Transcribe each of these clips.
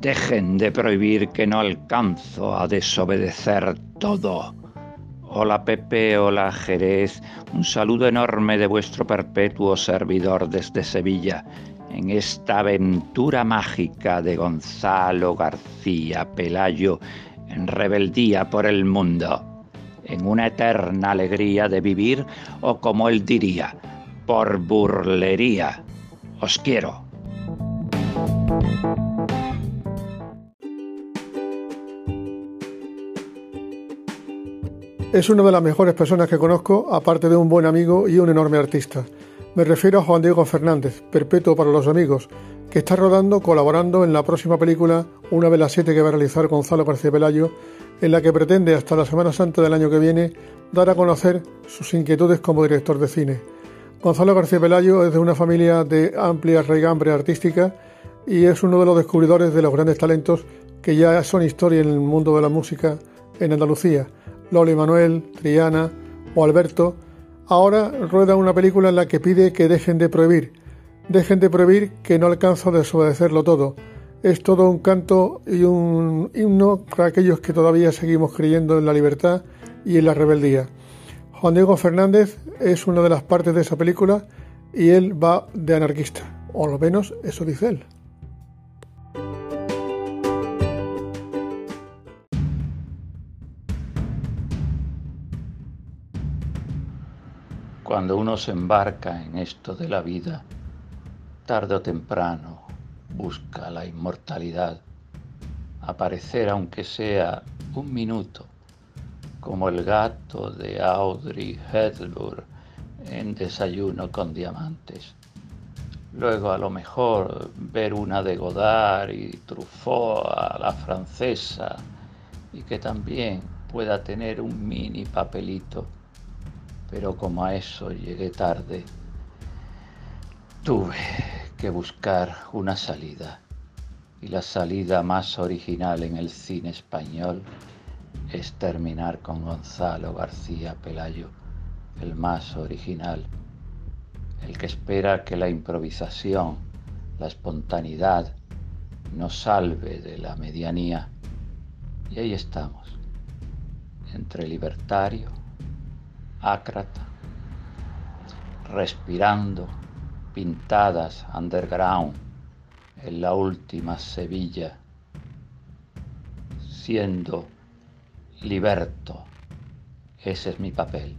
Dejen de prohibir que no alcanzo a desobedecer todo. Hola Pepe, hola Jerez, un saludo enorme de vuestro perpetuo servidor desde Sevilla, en esta aventura mágica de Gonzalo García Pelayo en rebeldía por el mundo, en una eterna alegría de vivir o como él diría, por burlería. Os quiero. Es una de las mejores personas que conozco, aparte de un buen amigo y un enorme artista. Me refiero a Juan Diego Fernández, perpetuo para los amigos, que está rodando, colaborando en la próxima película, una de las siete que va a realizar Gonzalo García Pelayo, en la que pretende hasta la Semana Santa del año que viene dar a conocer sus inquietudes como director de cine. Gonzalo García Pelayo es de una familia de amplia raigambre artística y es uno de los descubridores de los grandes talentos que ya son historia en el mundo de la música en Andalucía Loli Manuel, Triana o Alberto, ahora rueda una película en la que pide que dejen de prohibir, dejen de prohibir que no alcanzo a desobedecerlo todo. Es todo un canto y un himno para aquellos que todavía seguimos creyendo en la libertad y en la rebeldía. Juan Diego Fernández es una de las partes de esa película y él va de anarquista, o al menos eso dice él. Cuando uno se embarca en esto de la vida, tarde o temprano busca la inmortalidad, aparecer aunque sea un minuto, como el gato de Audrey Hepburn en Desayuno con Diamantes. Luego a lo mejor ver una de Godard y Truffaut a la francesa y que también pueda tener un mini papelito pero como a eso llegué tarde, tuve que buscar una salida. Y la salida más original en el cine español es terminar con Gonzalo García Pelayo, el más original, el que espera que la improvisación, la espontaneidad, nos salve de la medianía. Y ahí estamos, entre libertario, ácrata, respirando, pintadas underground en la última Sevilla, siendo liberto. Ese es mi papel.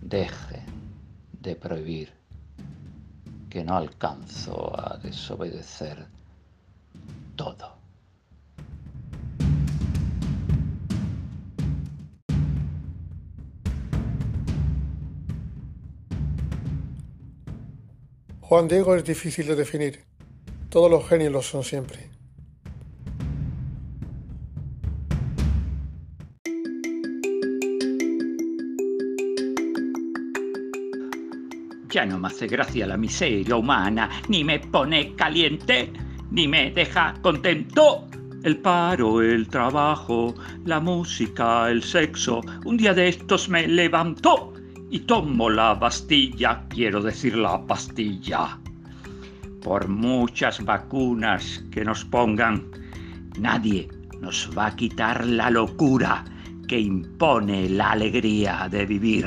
Deje de prohibir que no alcanzo a desobedecer todo. Juan Diego es difícil de definir. Todos los genios lo son siempre. Ya no me hace gracia la miseria humana, ni me pone caliente, ni me deja contento. El paro, el trabajo, la música, el sexo, un día de estos me levantó y tomo la Bastilla, quiero decir la pastilla. Por muchas vacunas que nos pongan, nadie nos va a quitar la locura que impone la alegría de vivir.